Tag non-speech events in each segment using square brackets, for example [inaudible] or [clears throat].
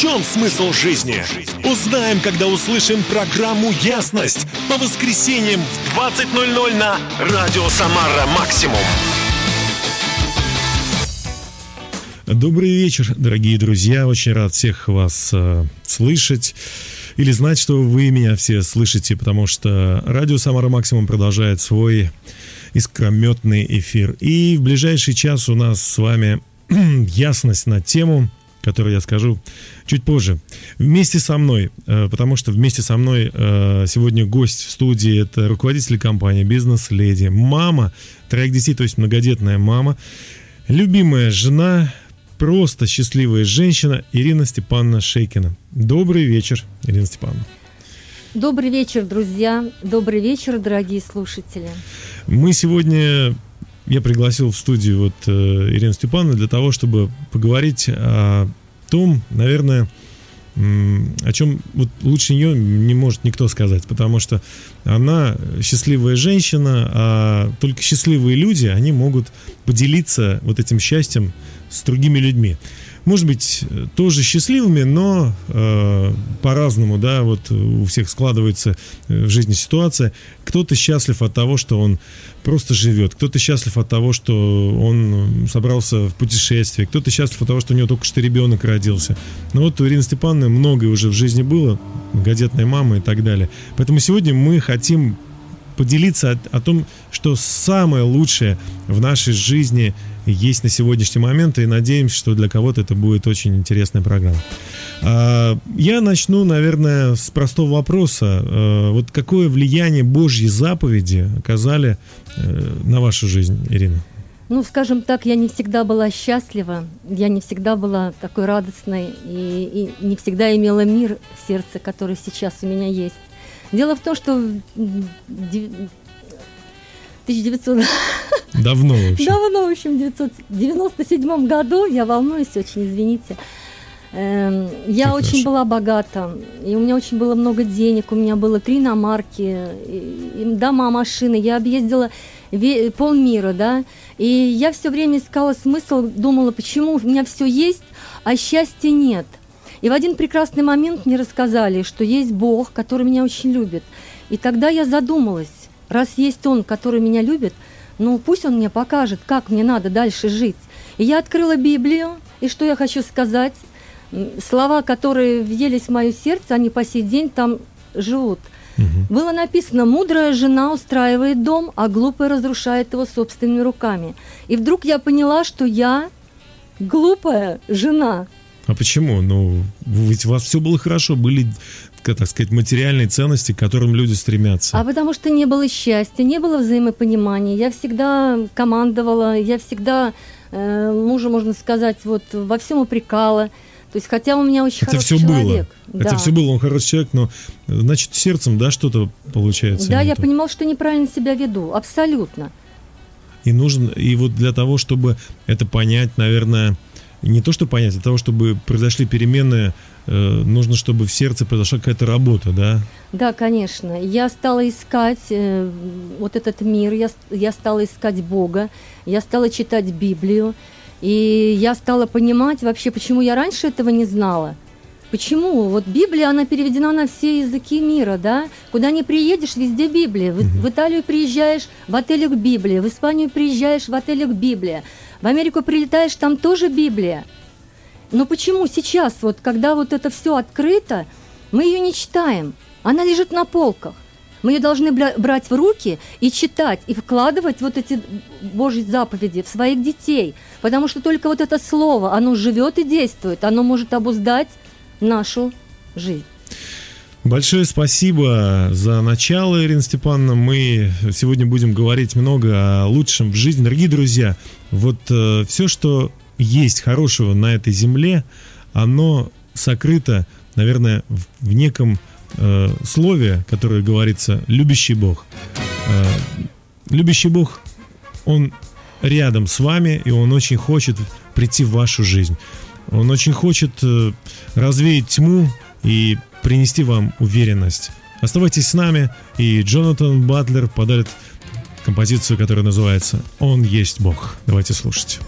чем смысл жизни? Узнаем, когда услышим программу «Ясность» по воскресеньям в 20.00 на Радио Самара Максимум. Добрый вечер, дорогие друзья. Очень рад всех вас э, слышать или знать, что вы меня все слышите, потому что радио Самара Максимум продолжает свой искрометный эфир. И в ближайший час у нас с вами [clears throat] ясность на тему который я скажу чуть позже. Вместе со мной, э, потому что вместе со мной э, сегодня гость в студии, это руководитель компании «Бизнес-леди», мама троих детей, то есть многодетная мама, любимая жена, просто счастливая женщина Ирина Степановна Шейкина. Добрый вечер, Ирина Степановна. Добрый вечер, друзья. Добрый вечер, дорогие слушатели. Мы сегодня я пригласил в студию вот э, Ирину Степановну для того, чтобы поговорить о том, наверное, о чем вот лучше нее не может никто сказать, потому что она счастливая женщина, а только счастливые люди, они могут поделиться вот этим счастьем с другими людьми может быть, тоже счастливыми, но э, по-разному, да, вот у всех складывается э, в жизни ситуация. Кто-то счастлив от того, что он просто живет, кто-то счастлив от того, что он собрался в путешествие, кто-то счастлив от того, что у него только что ребенок родился. Но вот у Ирины Степановны многое уже в жизни было, многодетная мама и так далее. Поэтому сегодня мы хотим поделиться о, о том, что самое лучшее в нашей жизни есть на сегодняшний момент, и надеемся, что для кого-то это будет очень интересная программа. А, я начну, наверное, с простого вопроса. А, вот какое влияние Божьи заповеди оказали э, на вашу жизнь, Ирина? Ну, скажем так, я не всегда была счастлива, я не всегда была такой радостной и, и не всегда имела мир в сердце, который сейчас у меня есть. Дело в том, что 1900... [laughs] Давно, в общем. Давно, в общем, в 1997 году, я волнуюсь очень, извините, эм, я Все очень хорошо. была богата, и у меня очень было много денег, у меня было три иномарки, дома, машины, я объездила полмира, да, и я все время искала смысл, думала, почему у меня все есть, а счастья нет. И в один прекрасный момент мне рассказали, что есть Бог, который меня очень любит. И тогда я задумалась, раз есть Он, который меня любит, ну пусть Он мне покажет, как мне надо дальше жить. И я открыла Библию, и что я хочу сказать, слова, которые въелись в мое сердце, они по сей день там живут. Угу. Было написано, мудрая жена устраивает дом, а глупая разрушает его собственными руками. И вдруг я поняла, что я глупая жена. А почему? Ну, ведь у вас все было хорошо, были так сказать, материальные ценности, к которым люди стремятся? А потому что не было счастья, не было взаимопонимания. Я всегда командовала, я всегда э, мужа, можно сказать, вот во всем упрекала. То есть, хотя у меня очень это хороший все человек. Было. Да. Это все было, он хороший человек, но значит сердцем, да, что-то получается. Да, я то. понимал, что неправильно себя веду, абсолютно. И нужно, и вот для того, чтобы это понять, наверное, не то, что понять, для того, чтобы произошли перемены Э, нужно, чтобы в сердце произошла какая-то работа, да? Да, конечно. Я стала искать э, вот этот мир, я, я стала искать Бога, я стала читать Библию, и я стала понимать вообще, почему я раньше этого не знала. Почему? Вот Библия, она переведена на все языки мира, да? Куда не приедешь, везде Библия. В, в Италию приезжаешь, в отелях Библия. В Испанию приезжаешь, в отелях Библия. В Америку прилетаешь, там тоже Библия. Но почему сейчас, вот когда вот это все открыто, мы ее не читаем? Она лежит на полках. Мы ее должны брать в руки и читать, и вкладывать вот эти Божьи заповеди в своих детей. Потому что только вот это слово, оно живет и действует, оно может обуздать нашу жизнь. Большое спасибо за начало, Ирина Степановна. Мы сегодня будем говорить много о лучшем в жизни. Дорогие друзья, вот э, все, что есть хорошего на этой земле, оно сокрыто, наверное, в, в неком э, слове, которое говорится «любящий Бог». Э, любящий Бог, Он рядом с вами, и Он очень хочет прийти в вашу жизнь. Он очень хочет э, развеять тьму и принести вам уверенность. Оставайтесь с нами, и Джонатан Батлер подарит композицию, которая называется «Он есть Бог». Давайте слушать.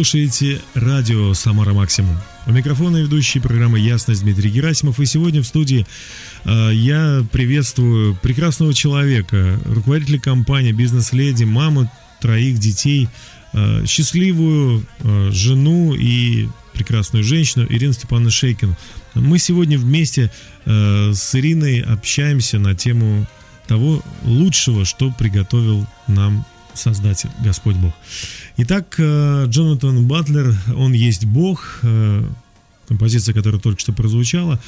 Слушаете радио «Самара Максимум». У микрофона ведущий программы «Ясность» Дмитрий Герасимов. И сегодня в студии э, я приветствую прекрасного человека, руководителя компании, бизнес-леди, маму троих детей, э, счастливую э, жену и прекрасную женщину Ирину Степановну Шейкин. Мы сегодня вместе э, с Ириной общаемся на тему того лучшего, что приготовил нам Создатель, Господь Бог. Итак, э, Джонатан Батлер, он есть Бог, э, композиция, которая только что прозвучала,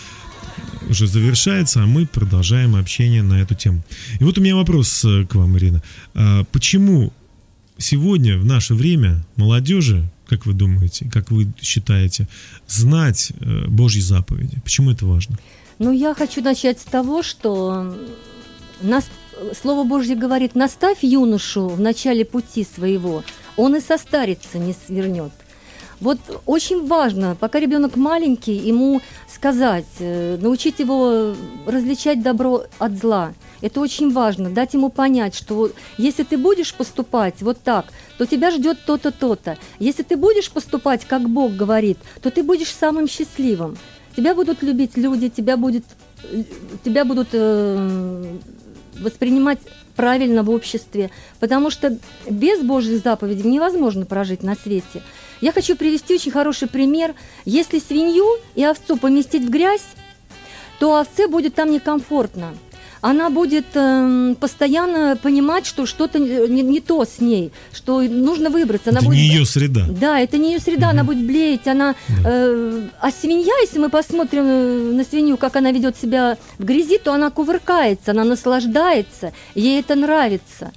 уже завершается, а мы продолжаем общение на эту тему. И вот у меня вопрос э, к вам, Ирина. А почему сегодня, в наше время, молодежи, как вы думаете, как вы считаете, знать Божьи заповеди? Почему это важно? Ну, я хочу начать с того, что нас Слово Божье говорит, наставь юношу в начале пути своего, он и состарится не свернет. Вот очень важно, пока ребенок маленький, ему сказать, э, научить его различать добро от зла. Это очень важно, дать ему понять, что если ты будешь поступать вот так, то тебя ждет то-то, то-то. Если ты будешь поступать, как Бог говорит, то ты будешь самым счастливым. Тебя будут любить люди, тебя, будет, тебя будут э, воспринимать правильно в обществе, потому что без Божьих заповедей невозможно прожить на свете. Я хочу привести очень хороший пример. Если свинью и овцу поместить в грязь, то овце будет там некомфортно она будет э, постоянно понимать, что что-то не, не то с ней, что нужно выбраться. Она это будет... не ее среда. Да, это не ее среда, угу. она будет блеять, она... Да. Э, а свинья, если мы посмотрим э, на свинью, как она ведет себя в грязи, то она кувыркается, она наслаждается, ей это нравится.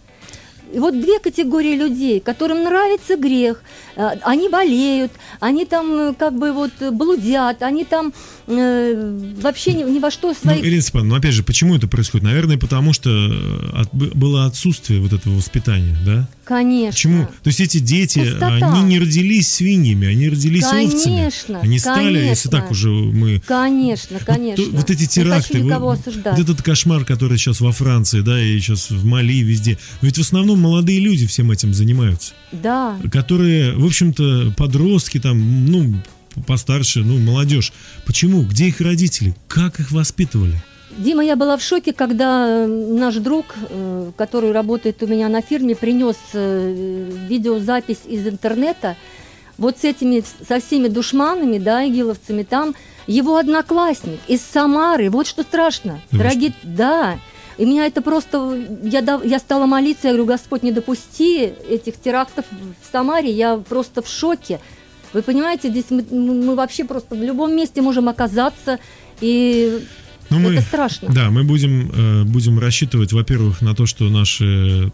И вот две категории людей, которым нравится грех, э, они болеют, они там э, как бы вот блудят, они там э, вообще ни, ни во что свои... Ну, Ирина Степановна, ну опять же, почему это происходит? Наверное, потому что э, от, было отсутствие вот этого воспитания, да? Конечно. Почему? То есть эти дети, Пустота. они не родились свиньями, они родились конечно, овцами. Они стали, конечно. если так уже мы... Конечно, конечно. Вот, вот эти теракты, вот, вот этот кошмар, который сейчас во Франции, да, и сейчас в Мали, везде. Ведь в основном молодые люди всем этим занимаются. Да. Которые, в общем-то, подростки там, ну, постарше, ну, молодежь. Почему? Где их родители? Как их воспитывали? Дима, я была в шоке, когда э, наш друг, э, который работает у меня на фирме, принес э, видеозапись из интернета. Вот с этими, со всеми душманами, да, игиловцами, там его одноклассник из Самары. Вот что страшно. Да Дорогие, да. И меня это просто... Я, я стала молиться, я говорю, Господь, не допусти этих терактов в Самаре. Я просто в шоке. Вы понимаете, здесь мы, мы вообще просто в любом месте можем оказаться. И ну, это мы, страшно. Да, мы будем, э, будем рассчитывать, во-первых, на то, что наши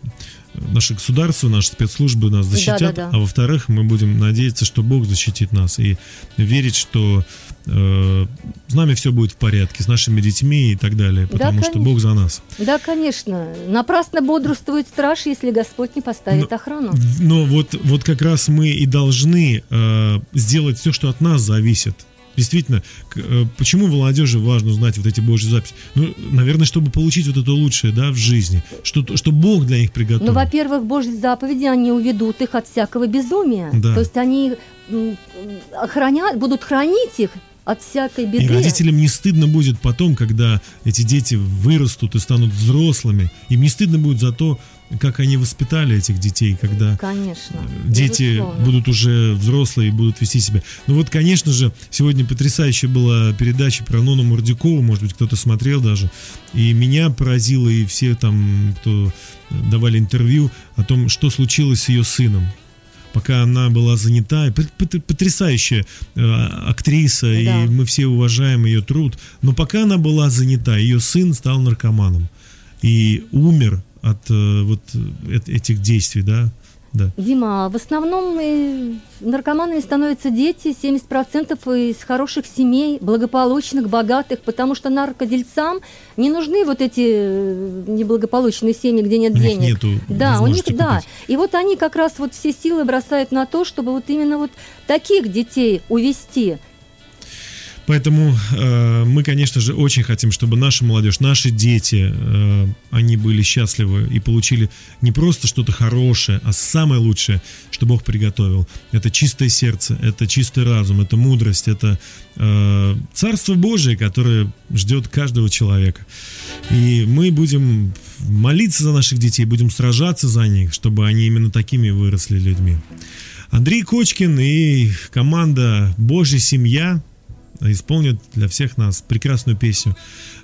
наше государство, наши спецслужбы нас защитят, да, да, да. а во-вторых, мы будем надеяться, что Бог защитит нас и верить, что с нами все будет в порядке, с нашими детьми и так далее, потому да, что Бог за нас. Да, конечно. Напрасно бодрствует страж, если Господь не поставит но, охрану. Но вот, вот как раз мы и должны э, сделать все, что от нас зависит Действительно, э, почему молодежи важно знать вот эти Божьи записи? Ну, наверное, чтобы получить вот это лучшее, да, в жизни, что, что Бог для них приготовил. Ну, во-первых, Божьи заповеди, они уведут их от всякого безумия. Да. То есть они охранят, будут хранить их от всякой беды. И родителям не стыдно будет потом, когда эти дети вырастут и станут взрослыми. Им не стыдно будет за то, как они воспитали этих детей, когда конечно, дети безусловно. будут уже взрослые и будут вести себя. Ну вот, конечно же, сегодня потрясающая была передача про Нону Мурдюкову, может быть, кто-то смотрел даже, и меня поразило, и все там, кто давали интервью о том, что случилось с ее сыном пока она была занята. Потрясающая э, актриса, да. и мы все уважаем ее труд. Но пока она была занята, ее сын стал наркоманом и умер от э, вот этих действий, да? Да. Дима, в основном наркоманами становятся дети, 70% из хороших семей, благополучных, богатых, потому что наркодельцам не нужны вот эти э, неблагополучные семьи, где нет у денег. Них нету да, у них купить. да. И вот они как раз вот все силы бросают на то, чтобы вот именно вот таких детей увести Поэтому э, мы, конечно же, очень хотим, чтобы наша молодежь, наши дети, э, они были счастливы и получили не просто что-то хорошее, а самое лучшее, что Бог приготовил. Это чистое сердце, это чистый разум, это мудрость, это э, Царство Божие, которое ждет каждого человека. И мы будем молиться за наших детей, будем сражаться за них, чтобы они именно такими выросли людьми. Андрей Кочкин и команда «Божья семья» исполнят для всех нас прекрасную песню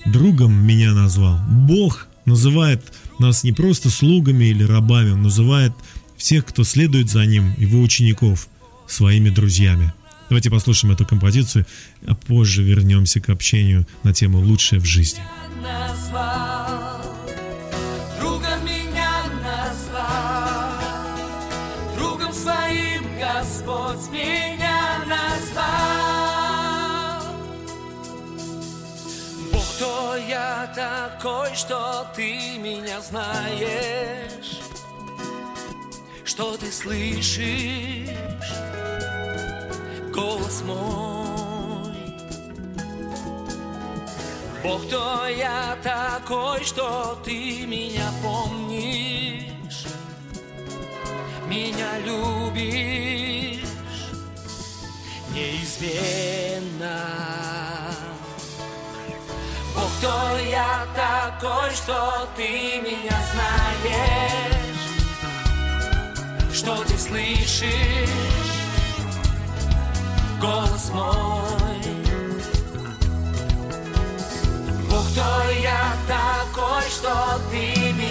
«Другом меня назвал». Бог называет нас не просто слугами или рабами, он называет всех, кто следует за ним, его учеников, своими друзьями. Давайте послушаем эту композицию, а позже вернемся к общению на тему «Лучшее в жизни». Господь что ты меня знаешь, что ты слышишь голос мой. Бог, кто я такой, что ты меня помнишь, меня любишь неизменно. Кто я такой, что ты меня знаешь, что ты слышишь голос мой. Бог, кто я такой, что ты меня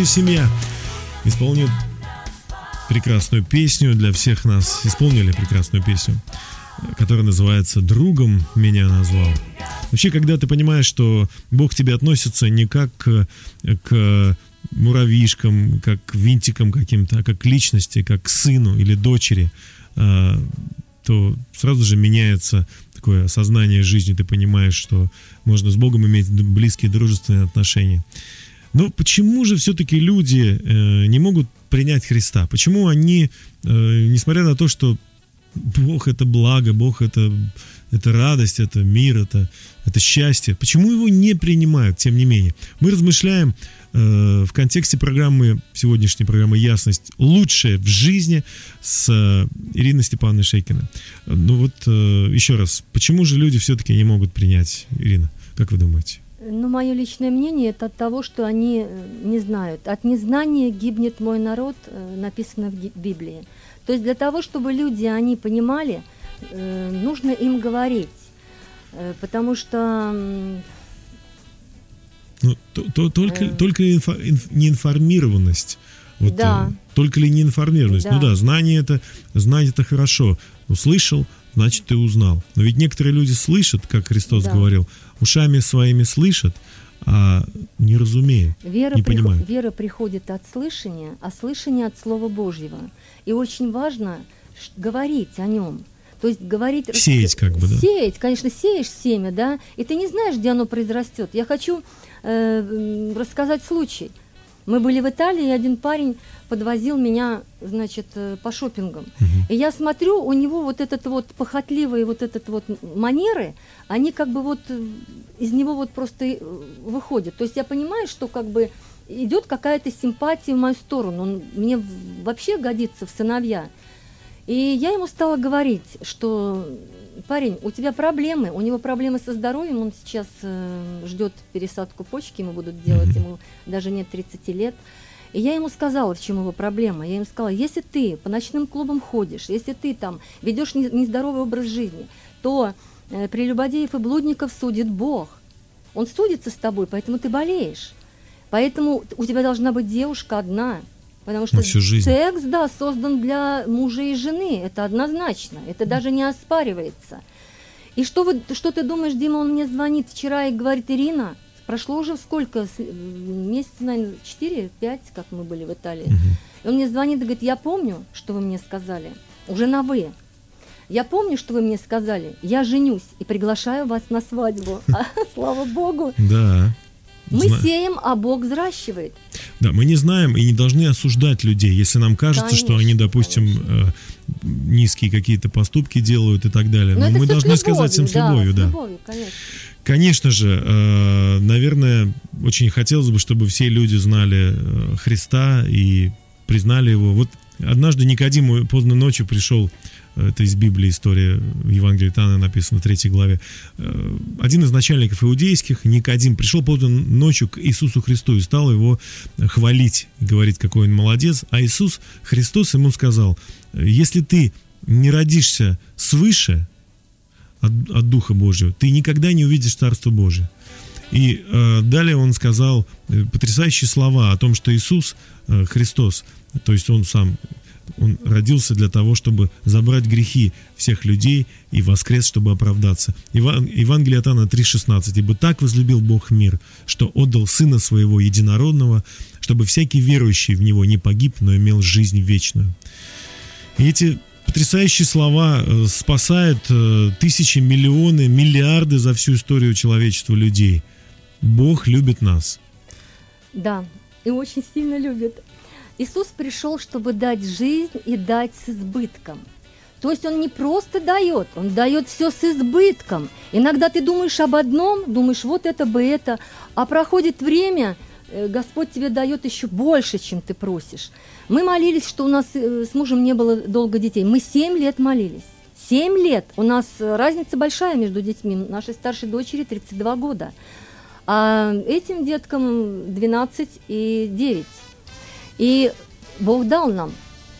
Божья семья исполнят прекрасную песню для всех нас. Исполнили прекрасную песню, которая называется «Другом меня назвал». Вообще, когда ты понимаешь, что Бог к тебе относится не как к, к муравьишкам, как к винтикам каким-то, а как к личности, как к сыну или дочери, а, то сразу же меняется такое осознание жизни, ты понимаешь, что можно с Богом иметь близкие дружественные отношения. Но почему же все-таки люди э, не могут принять Христа? Почему они, э, несмотря на то, что Бог это благо, Бог это, это радость, это мир, это, это счастье, почему его не принимают, тем не менее? Мы размышляем э, в контексте программы, сегодняшней программы «Ясность. Лучшее в жизни» с э, Ириной Степановной Шейкиной. Ну вот э, еще раз, почему же люди все-таки не могут принять, Ирина, как вы думаете? Ну, мое личное мнение это от того, что они э, не знают. От незнания гибнет мой народ, э, написано в Библии. То есть для того, чтобы люди, они понимали, э, нужно им говорить. Потому что Ну, то, то- только, Э. только инфо- инф- неинформированность. Вот, Да. э, только ли неинформированность? Ну Да. да, знание это, знать это хорошо. Услышал, значит ты узнал. Но ведь некоторые люди слышат, как Христос Да. говорил, ушами своими слышат, а не разумеют, вера, не приход- понимают. вера приходит от слышания, а слышание от Слова Божьего. И очень важно говорить о нем. То есть говорить... Сеять как бы, да? Сеять, конечно, сеешь семя, да, и ты не знаешь, где оно произрастет. Я хочу э, рассказать случай. Мы были в Италии, и один парень подвозил меня, значит, э, по шопингам. И я смотрю, у него вот этот вот похотливые вот этот вот манеры, они как бы вот э, из него вот просто э, выходят. То есть я понимаю, что как бы идет какая-то симпатия в мою сторону. Он мне вообще годится в сыновья. И я ему стала говорить, что парень, у тебя проблемы, у него проблемы со здоровьем, он сейчас э, ждет пересадку почки, ему будут делать, ему даже нет 30 лет. И я ему сказала, в чем его проблема. Я ему сказала, если ты по ночным клубам ходишь, если ты там ведешь не- нездоровый образ жизни, то э, прелюбодеев и блудников судит Бог. Он судится с тобой, поэтому ты болеешь. Поэтому у тебя должна быть девушка одна. Потому что всю жизнь. секс, да, создан для мужа и жены. Это однозначно. Это даже не оспаривается. И что, вы, что ты думаешь, Дима, он мне звонит вчера и говорит, Ирина, прошло уже сколько, с- м, месяца, наверное, 4-5, как мы были в Италии. И он мне звонит и говорит, я помню, что вы мне сказали, уже на «вы». Я помню, что вы мне сказали, я женюсь и приглашаю вас на свадьбу. [laughs] А, Слава Богу. Да. Мы Зна- сеем, а Бог взращивает. Да, мы не знаем и не должны осуждать людей, если нам кажется, что они, Конечно, допустим, э, низкие какие-то поступки делают и так далее. Но Но это мы с должны сказать им с любовью, с да. любовью, конечно. Конечно же, э, наверное, очень хотелось бы, чтобы все люди знали э, Христа и признали его. Вот однажды Никодим поздно ночью пришел, это из Библии история, в Евангелии Тана написано в третьей главе. Э, Один из начальников иудейских, Никодим, пришел поздно ночью к Иисусу Христу и стал его хвалить, и говорить, какой он молодец. А Иисус Христос ему сказал, если ты не родишься свыше, от, от Духа Божьего, ты никогда не увидишь Царство Божие. И э, далее он сказал э, потрясающие слова о том, что Иисус э, Христос, то есть он сам, он родился для того, чтобы забрать грехи всех людей и воскрес, чтобы оправдаться. Иван, Евангелие от Иоанна 3,16. «Ибо так возлюбил Бог мир, что отдал Сына Своего Единородного, чтобы всякий верующий в Него не погиб, но имел жизнь вечную». И эти потрясающие слова э, спасают э, тысячи, миллионы, миллиарды за всю историю человечества людей. Бог любит нас. Да, и очень сильно любит. Иисус пришел, чтобы дать жизнь и дать с избытком. То есть он не просто дает, он дает все с избытком. Иногда ты думаешь об одном, думаешь, вот это бы это, а проходит время, э, Господь тебе дает еще больше, чем ты просишь. Мы молились, что у нас э, с мужем не было долго детей. Мы семь лет молились. Семь лет. У нас э, разница большая между детьми. Нашей старшей дочери 32 года. А этим деткам 12 и 9. И Бог дал нам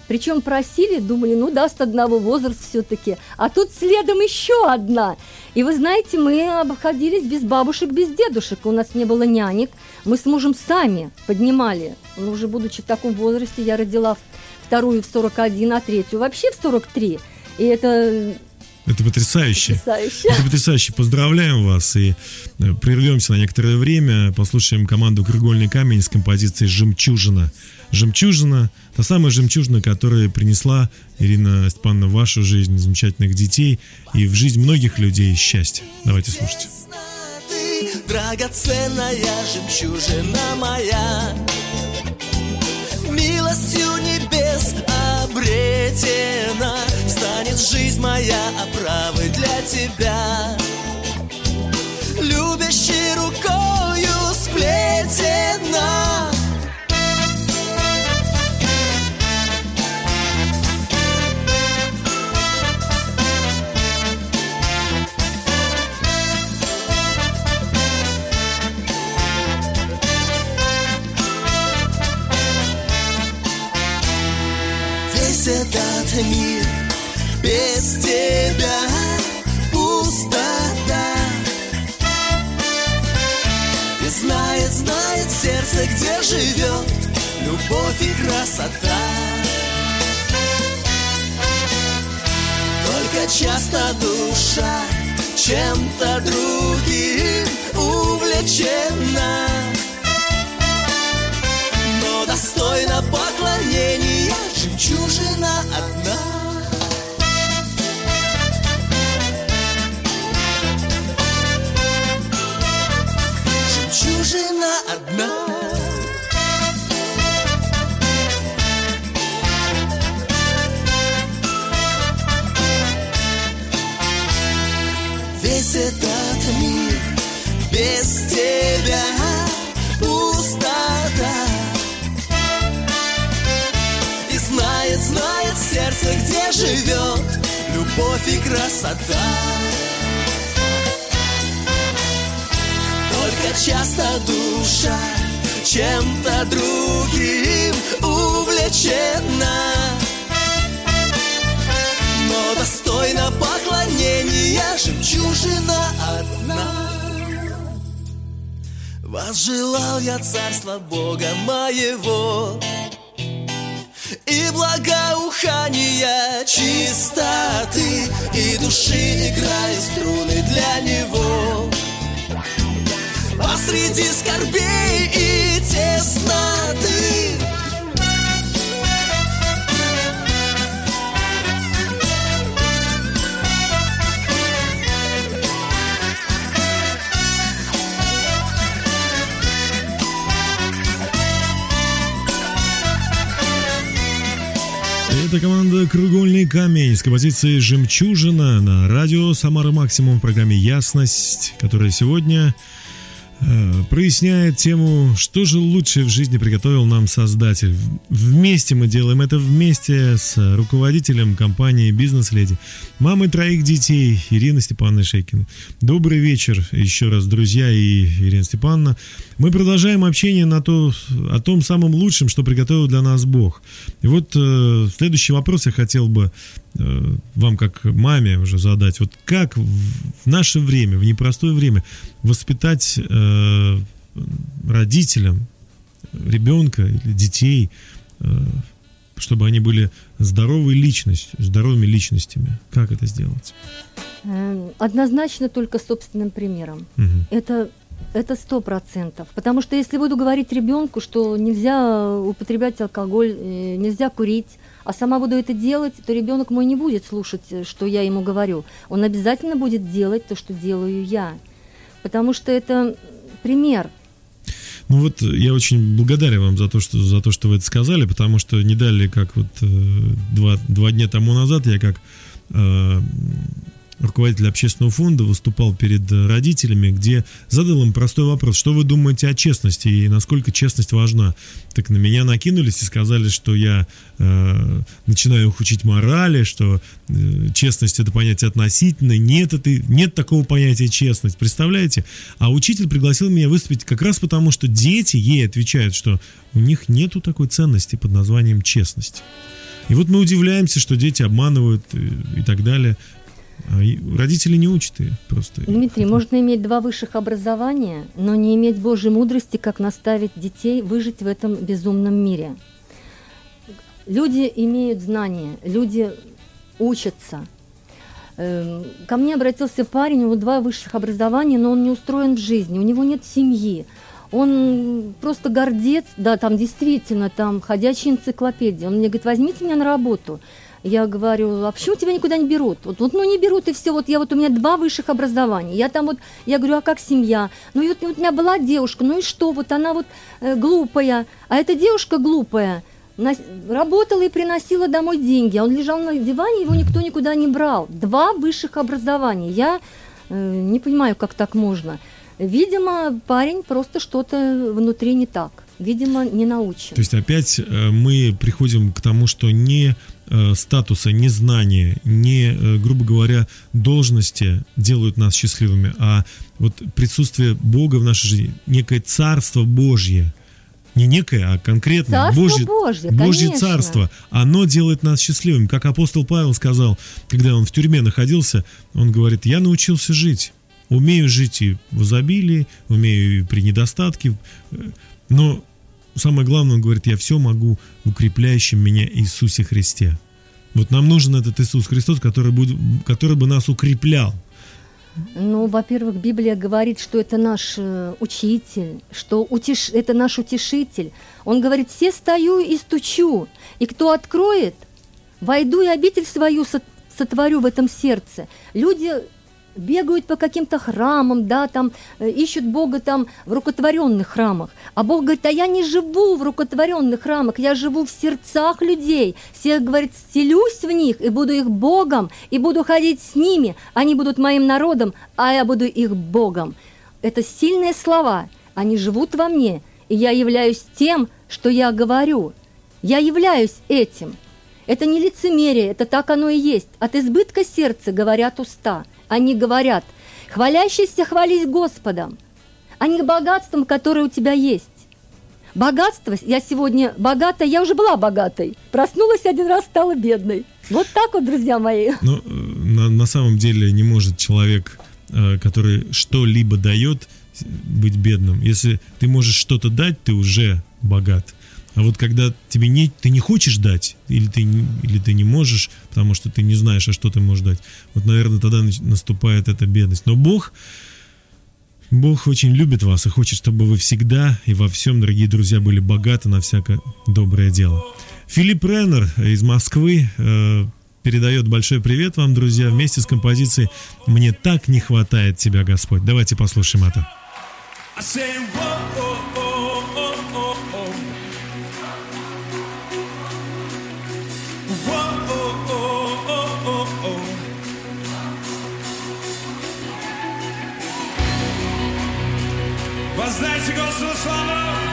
Причем просили, думали, ну даст одного возраст все-таки. А тут следом еще одна. И вы знаете, мы обходились без бабушек, без дедушек. У нас не было нянек. Мы с мужем сами поднимали. Ну, уже будучи в таком возрасте, я родила вторую в 41, а третью вообще в 43. И это Это потрясающе. потрясающе. Это потрясающе. Поздравляем вас и э, прервемся на некоторое время. Послушаем команду «Кругольный камень» с композицией «Жемчужина». «Жемчужина» — та самая жемчужина, которая принесла Ирина Степановна в вашу жизнь замечательных детей и в жизнь многих людей счастье. Давайте слушать. Драгоценная жемчужина моя любовь и красота Только часто душа чем-то другим увлечена но достойна поклонения жемчужина одна. Жемчужина одна. Весь этот мир без тебя пустота. И знает, знает сердце, где живет любовь и красота. Только часто душа чем-то другим увлечена. Достойна поклонения жемчужина одна. Возжелал я царство Бога моего И благоухания чистоты И души играют струны для него Посреди скорбей и тесноты Это команда «Кругольный камень» с композицией «Жемчужина» на радио «Самара Максимум» в программе «Ясность», которая сегодня э, проясняет тему, что же лучше в жизни приготовил нам Создатель. Вместе мы делаем это вместе с руководителем компании «Бизнес-леди», мамой троих детей Ириной Степановной Шейкиной. Добрый вечер еще раз, друзья и Ирина Степановна. Мы продолжаем общение на то, о том самом лучшем, что приготовил для нас Бог. И вот э, следующий вопрос я хотел бы э, вам, как маме, уже задать. Вот как в наше время, в непростое время, воспитать э, родителям ребенка или детей, э, чтобы они были здоровой личностью, здоровыми личностями? Как это сделать? Однозначно только собственным примером. Мгм. Это это сто процентов. Потому что если буду говорить ребенку, что нельзя употреблять алкоголь, э, нельзя курить, а сама буду это делать, то ребенок мой не будет слушать, э, что я ему говорю. Он обязательно будет делать то, что делаю я. Потому что это пример. Ну вот э, я очень благодарен вам за то, что, за то, что вы это сказали, потому что не дали, как вот два, два дня тому назад я как руководитель общественного фонда выступал перед э, родителями, где задал им простой вопрос, что вы думаете о честности и насколько честность важна. Так на меня накинулись и сказали, что я э, начинаю их учить морали, что э, честность это понятие относительное. Нет, это, нет такого понятия честность. Представляете? А учитель пригласил меня выступить как раз потому, что дети ей отвечают, что у них нету такой ценности под названием честность. И вот мы удивляемся, что дети обманывают и, и так далее. А родители не учат их просто. Дмитрий, можно иметь два высших образования, но не иметь Божьей мудрости, как наставить детей выжить в этом безумном мире. Люди имеют знания, люди учатся. Эм, Ко мне обратился парень, у него два высших образования, но он не устроен в жизни, у него нет семьи. Он просто гордец, да, там действительно, там ходячая энциклопедия. Он мне говорит, возьмите меня на работу. Я говорю, а почему тебя никуда не берут? Вот, вот ну не берут и все. Вот я вот у меня два высших образования. Я там вот, я говорю, а как семья? Ну и вот, вот у меня была девушка, ну и что? Вот она вот э, глупая, а эта девушка глупая работала и приносила домой деньги. А он лежал на диване, его никто никуда не брал. Два высших образования. Я э, не понимаю, как так можно. Видимо, парень просто что-то внутри не так. Видимо, не научен. То есть опять э, мы приходим к тому, что не статуса, не знания, не, э, грубо говоря, должности делают нас счастливыми, а вот присутствие Бога в нашей жизни, некое Царство Божье, не некое, а конкретно Царство Божье, Божье, Божье конечно. Царство, оно делает нас счастливыми. Как апостол Павел сказал, когда он в тюрьме находился, он говорит, я научился жить. Умею жить и в изобилии, умею и при недостатке, э, но самое главное, он говорит, я все могу в укрепляющем меня Иисусе Христе. Вот нам нужен этот Иисус Христос, который, будет, который бы нас укреплял. Ну, во-первых, Библия говорит, что это наш э, учитель, что утеш... это наш утешитель. Он говорит, все стою и стучу, и кто откроет, войду и обитель свою сот- сотворю в этом сердце. Люди бегают по каким-то храмам, да, там э, ищут Бога там в рукотворенных храмах. А Бог говорит, а я не живу в рукотворенных храмах, я живу в сердцах людей. Все, говорит, стелюсь в них и буду их Богом, и буду ходить с ними. Они будут моим народом, а я буду их Богом. Это сильные слова. Они живут во мне, и я являюсь тем, что я говорю. Я являюсь этим. Это не лицемерие, это так оно и есть. От избытка сердца говорят уста. Они говорят, хвалящийся хвались Господом, а не богатством, которое у тебя есть. Богатство, я сегодня богатая, я уже была богатой. Проснулась один раз, стала бедной. Вот так вот, друзья мои. Э, на, на самом деле не может человек, э, который что-либо дает, быть бедным. Если ты можешь что-то дать, ты уже богат. А вот когда тебе не, ты не хочешь дать, или ты, или ты не можешь, потому что ты не знаешь, а что ты можешь дать, вот, наверное, тогда наступает эта бедность. Но Бог, Бог очень любит вас и хочет, чтобы вы всегда и во всем, дорогие друзья, были богаты на всякое доброе дело. Филипп Реннер из Москвы э, передает большой привет вам, друзья, вместе с композицией «Мне так не хватает тебя, Господь». Давайте послушаем это. I say, whoa, oh, Воздайте Господу славу!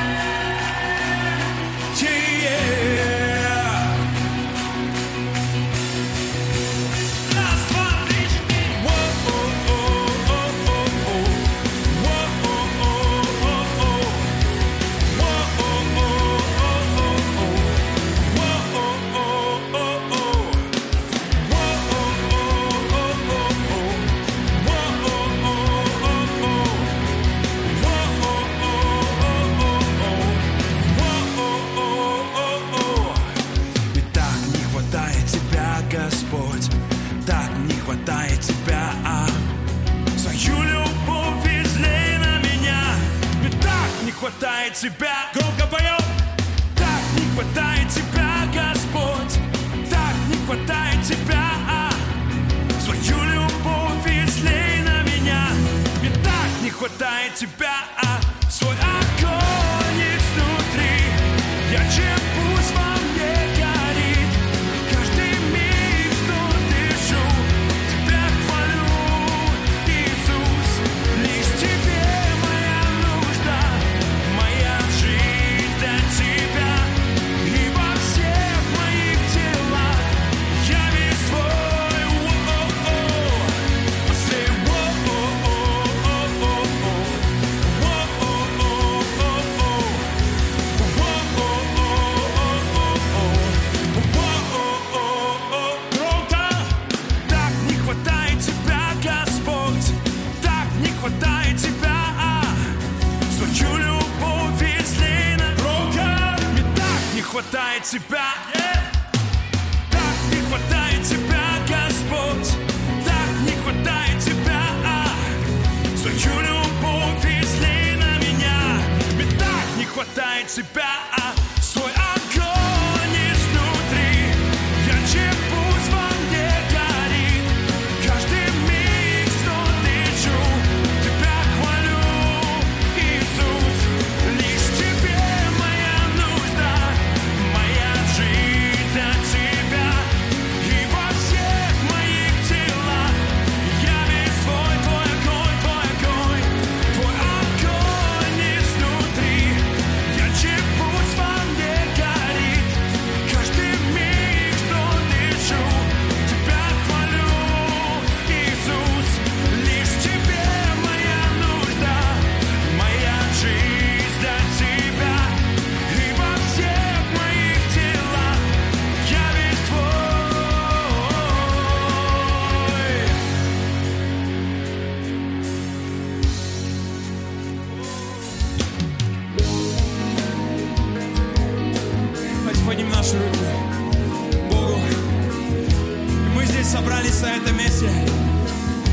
Собрались на этом месте,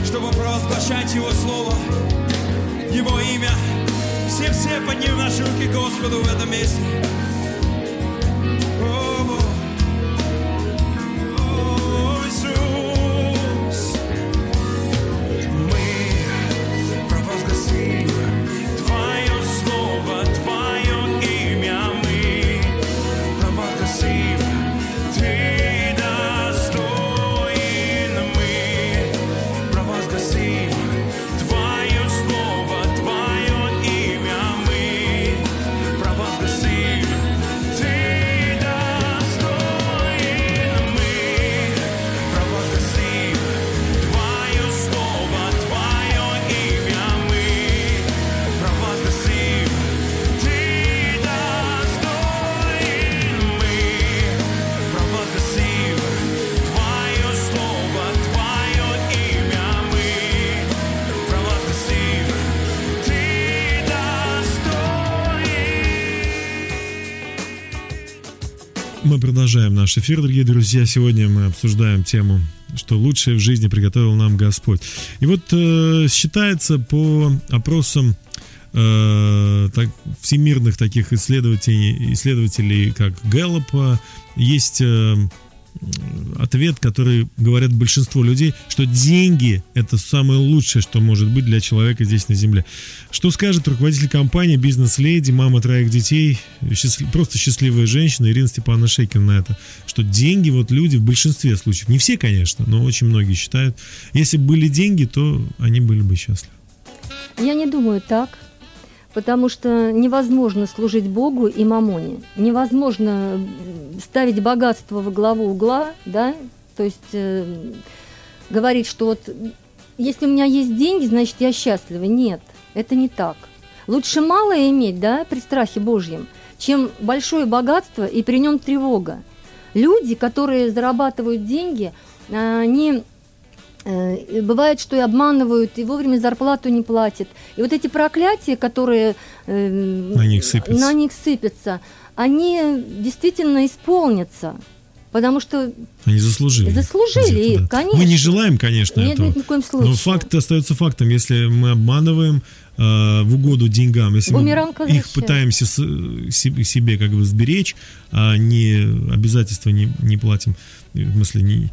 чтобы провозглашать Его Слово, Его имя. Все-все поднимем наши руки Господу в этом месте. Наш эфир, дорогие друзья. Сегодня мы обсуждаем тему, что лучшее в жизни приготовил нам Господь. И вот э, считается по опросам э, так, всемирных таких исследователей, исследователей как Гэллопа, есть э, ответ, который говорят большинство людей, что деньги это самое лучшее, что может быть для человека здесь на земле. Что скажет руководитель компании, бизнес-леди, мама троих детей, счастлив- просто счастливая женщина Ирина Степановна Шейкина на это, что деньги вот люди в большинстве случаев, не все, конечно, но очень многие считают, если бы были деньги, то они были бы счастливы. Я не думаю так, потому что невозможно служить Богу и мамоне. Невозможно ставить богатство во главу угла, да, то есть э, говорить, что вот если у меня есть деньги, значит я счастлива. Нет, это не так. Лучше мало иметь, да, при страхе Божьем, чем большое богатство и при нем тревога. Люди, которые зарабатывают деньги, а, они Бывает, что и обманывают, и вовремя зарплату не платят. И вот эти проклятия, которые э, На них сыпятся. на них сыпятся, они действительно исполнятся. Потому что Они заслужили. Заслужили, где-то, конечно. Мы не желаем, конечно, Нет, этого. ни в коем случае. Но факт остается фактом. Если мы обманываем э, в угоду деньгам, если Бумеранг мы их пытаемся с- себе, себе как бы сберечь, а не обязательства не, не платим, в смысле не,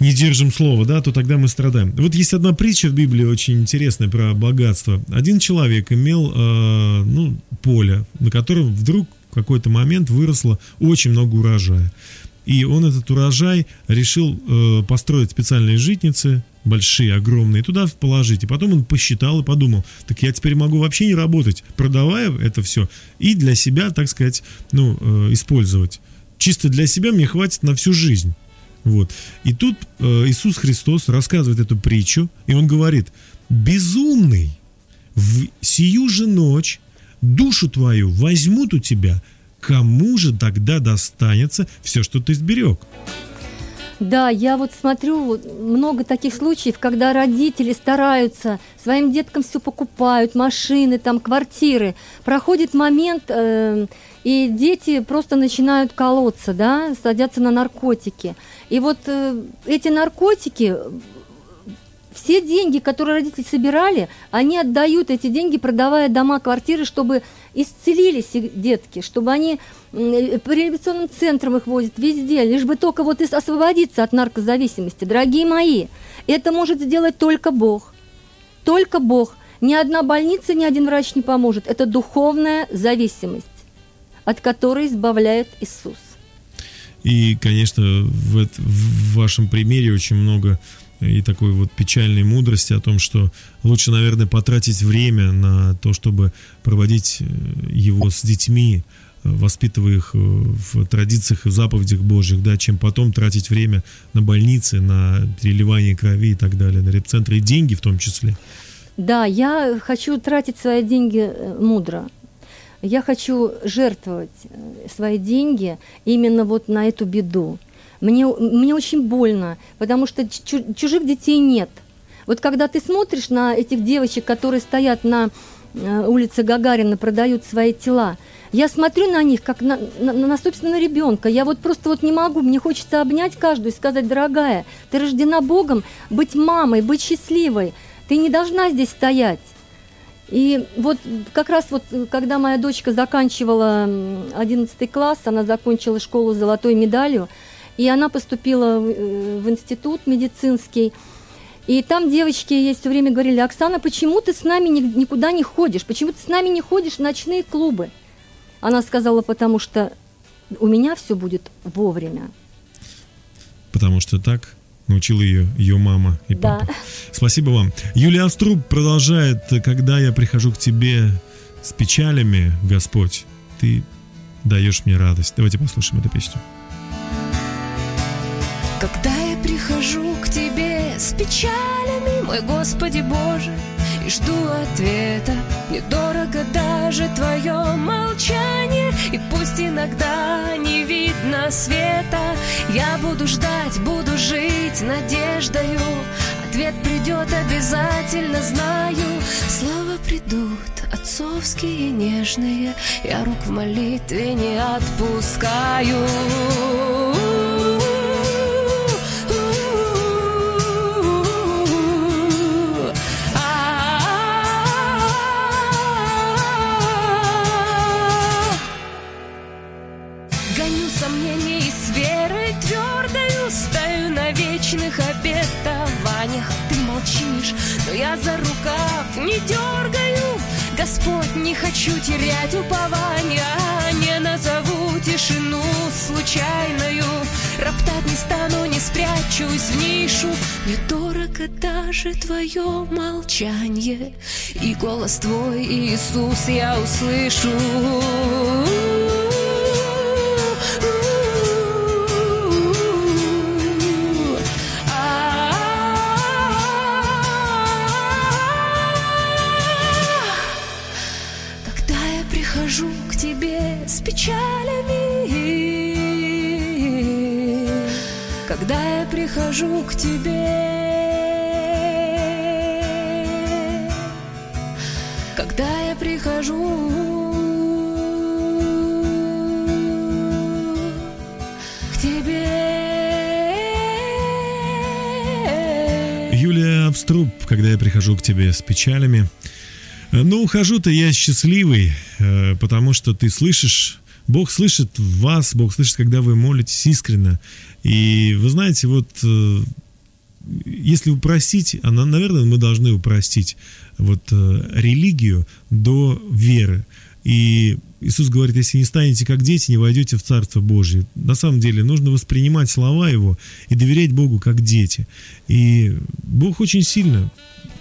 не держим слово, да, то тогда мы страдаем. Вот есть одна притча в Библии очень интересная про богатство. Один человек имел э, ну, поле, на котором вдруг в какой-то момент выросло очень много урожая. И он этот урожай решил э, построить специальные житницы, большие, огромные, туда положить. И потом он посчитал и подумал, так я теперь могу вообще не работать, продавая это все, и для себя, так сказать, ну, э, использовать. Чисто для себя мне хватит на всю жизнь. Вот. И тут э, Иисус Христос рассказывает эту притчу, и он говорит, безумный, в сию же ночь душу твою возьмут у тебя, кому же тогда достанется все, что ты сберег? Да, я вот смотрю много таких случаев, когда родители стараются, своим деткам все покупают, машины, там, квартиры. Проходит момент, э, и дети просто начинают колоться, да, садятся на наркотики. И вот э, эти наркотики все деньги, которые родители собирали, они отдают эти деньги, продавая дома, квартиры, чтобы исцелились детки, чтобы они м, по реабилитационным центрам их возят везде, лишь бы только вот освободиться от наркозависимости. Дорогие мои, это может сделать только Бог. Только Бог. Ни одна больница, ни один врач не поможет. Это духовная зависимость, от которой избавляет Иисус. И, конечно, в, в вашем примере очень много и такой вот печальной мудрости о том, что лучше, наверное, потратить время на то, чтобы проводить э, его с детьми, э, воспитывая их э, в традициях и заповедях Божьих, да, чем потом тратить время на больницы, на переливание крови и так далее, на репцентры и деньги в том числе. Да, я хочу тратить свои деньги мудро. Я хочу жертвовать свои деньги именно вот на эту беду. Мне, мне очень больно, потому что чу- чужих детей нет. Вот когда ты смотришь на этих девочек, которые стоят на э, улице Гагарина, продают свои тела, я смотрю на них, как на, на, на собственного ребенка. Я вот просто вот не могу, мне хочется обнять каждую и сказать, дорогая, ты рождена Богом быть мамой, быть счастливой. Ты не должна здесь стоять. И вот как раз вот, когда моя дочка заканчивала м, 11 класс, она закончила школу с золотой медалью, и она поступила в, э, в институт медицинский. И там девочки ей все время говорили, Оксана, почему ты с нами ни- никуда не ходишь? Почему ты с нами не ходишь в ночные клубы? Она сказала, потому что у меня все будет вовремя. Потому что так научила ее ее мама и Да. папа. Спасибо вам. Юлия Авструб продолжает, когда я прихожу к тебе с печалями, Господь, ты даешь мне радость. Давайте послушаем эту песню. Когда я прихожу к тебе с печалями, мой Господи Боже, и жду ответа, мне дорого даже твое молчание, и пусть иногда не видно света, я буду ждать, буду жить надеждою, ответ придет обязательно, знаю, слова придут, отцовские нежные, я рук в молитве не отпускаю. Господь, не хочу терять упования. Не назову тишину случайною Роптать не стану, не спрячусь в нишу. Мне дорого даже твое молчание. И голос твой, Иисус, я услышу печалями, когда я прихожу к тебе, когда я прихожу. Юлия Авструб, когда я прихожу к тебе с печалями. Э, Ну, ухожу-то я счастливый, э, потому что ты слышишь, Бог слышит вас, Бог слышит, когда вы молитесь искренне. И вы знаете, вот э, если упростить, она, наверное, мы должны упростить вот э, религию до веры. И Иисус говорит, если не станете как дети, не войдете в Царство Божье. На самом деле нужно воспринимать слова Его и доверять Богу как дети. И Бог очень сильно,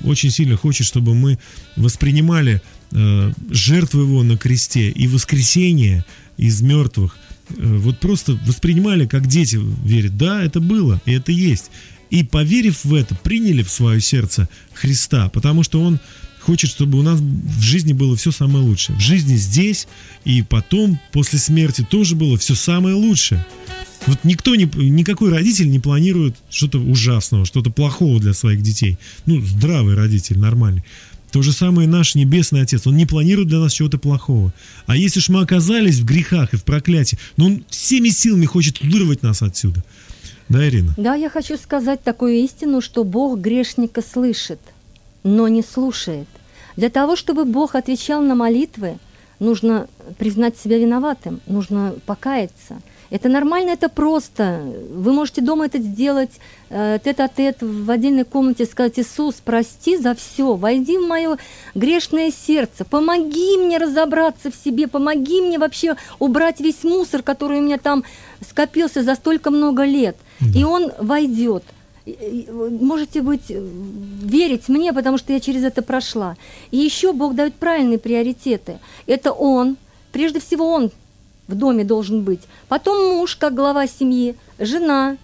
очень сильно хочет, чтобы мы воспринимали э, жертву Его на кресте и воскресение из мертвых. э, вот просто воспринимали как дети верят. Да, это было, и это есть. И поверив в это, приняли в свое сердце Христа, потому что Он хочет, чтобы у нас в жизни было все самое лучшее. В жизни здесь и потом, после смерти, тоже было все самое лучшее. Вот никто, не, никакой родитель не планирует что-то ужасного, что-то плохого для своих детей. Ну, здравый родитель, нормальный. То же самое наш Небесный Отец. Он не планирует для нас чего-то плохого. А если ж мы оказались в грехах и в проклятии, но Он всеми силами хочет вырвать нас отсюда. Да, Ирина? Да, я хочу сказать такую истину, что Бог грешника слышит, но не слушает. Для того, чтобы Бог отвечал на молитвы, нужно признать себя виноватым, нужно покаяться. Это нормально, это просто. Вы можете дома это сделать э, тет-а-тет в отдельной комнате, сказать, Иисус, прости за все, войди в мое грешное сердце, помоги мне разобраться в себе, помоги мне вообще убрать весь мусор, который у меня там скопился за столько много лет. Да. И он войдет можете быть, э, верить мне, потому что я через это прошла. И еще Бог дает правильные приоритеты. Это Он, прежде всего Он в доме должен быть. Потом муж, как глава семьи, жена,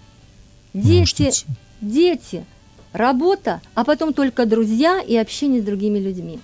дети, дети, работа, а потом только друзья и общение с другими людьми.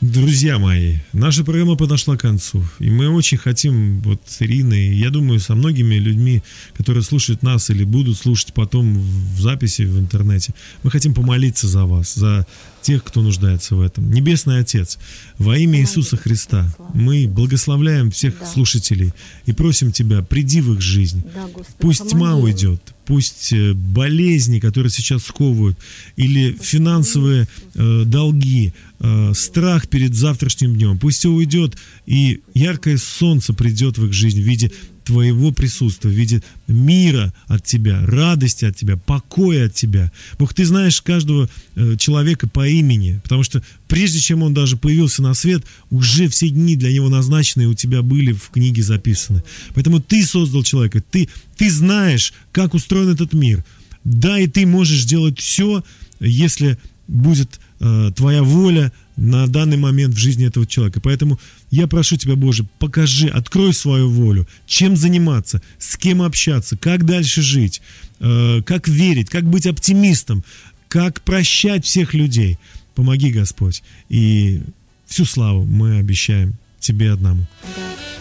Друзья мои, наша программа подошла к концу, и мы очень хотим, вот с Ириной, я думаю, со многими людьми, которые слушают нас или будут слушать потом в записи в интернете, мы хотим помолиться за вас, за тех, кто нуждается в этом. Небесный Отец, во имя Иисуса Христа мы благословляем всех да. слушателей и просим Тебя, приди в их жизнь. Да, Господи, пусть тьма уйдет, пусть э, болезни, которые сейчас сковывают, или финансовые э, долги, э, страх перед завтрашним днем, пусть все уйдет, и яркое солнце придет в их жизнь в виде Твоего присутствия, в виде мира от Тебя, радости от Тебя, покоя от Тебя. Бог, Ты знаешь каждого э, человека по имени, потому что прежде чем он даже появился на свет, уже все дни для него назначенные у Тебя были в книге записаны. Поэтому Ты создал человека, Ты, ты знаешь, как устроен этот мир. Да, и Ты можешь делать все, если будет э, Твоя воля на данный момент в жизни этого человека. Поэтому я прошу тебя, Боже, покажи, открой свою волю, чем заниматься, с кем общаться, как дальше жить, э, как верить, как быть оптимистом, как прощать всех людей. Помоги, Господь. И всю славу мы обещаем тебе одному. Э,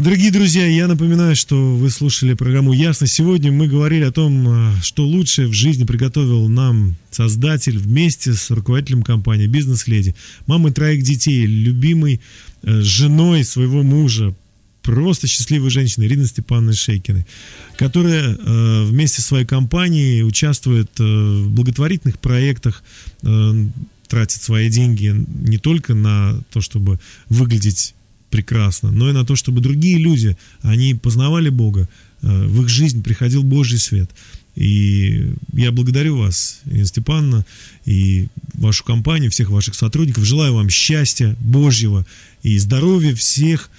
дорогие друзья, я напоминаю, что вы слушали программу «Ясно». Сегодня мы говорили о том, э, что лучшее в жизни приготовил нам создатель вместе с руководителем компании «Бизнес-леди», мамой троих детей, любимой э, женой своего мужа, просто счастливой женщиной Ириной Степановной Шейкиной, которая э, вместе с своей компанией участвует э, в благотворительных проектах, э, тратит свои деньги не только на то, чтобы выглядеть прекрасно, но и на то, чтобы другие люди, они познавали Бога, э, в их жизнь приходил Божий свет. И я благодарю вас, Ирина Степановна, и вашу компанию, всех ваших сотрудников. Желаю вам счастья Божьего и здоровья всех,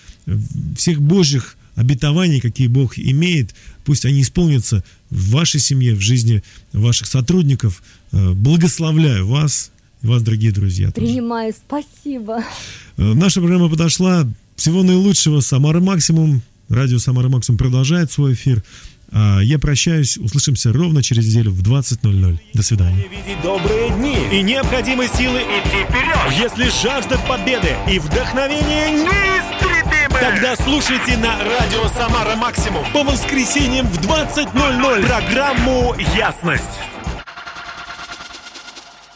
всех Божьих обетований, какие Бог имеет. Пусть они исполнятся в вашей семье, в жизни ваших сотрудников. Э, благословляю вас и вас, дорогие друзья. Принимаю, тоже. спасибо. Э, наша программа подошла. Всего наилучшего. Самара Максимум. Радио Самара Максимум продолжает свой эфир. А я прощаюсь. Услышимся ровно через неделю в 20.00. До свидания. Видеть добрые дни и необходимой силы идти вперед. Если жажда победы и вдохновение неистребимы, тогда слушайте на радио Самара Максимум по воскресеньям в 20.00 программу «Ясность».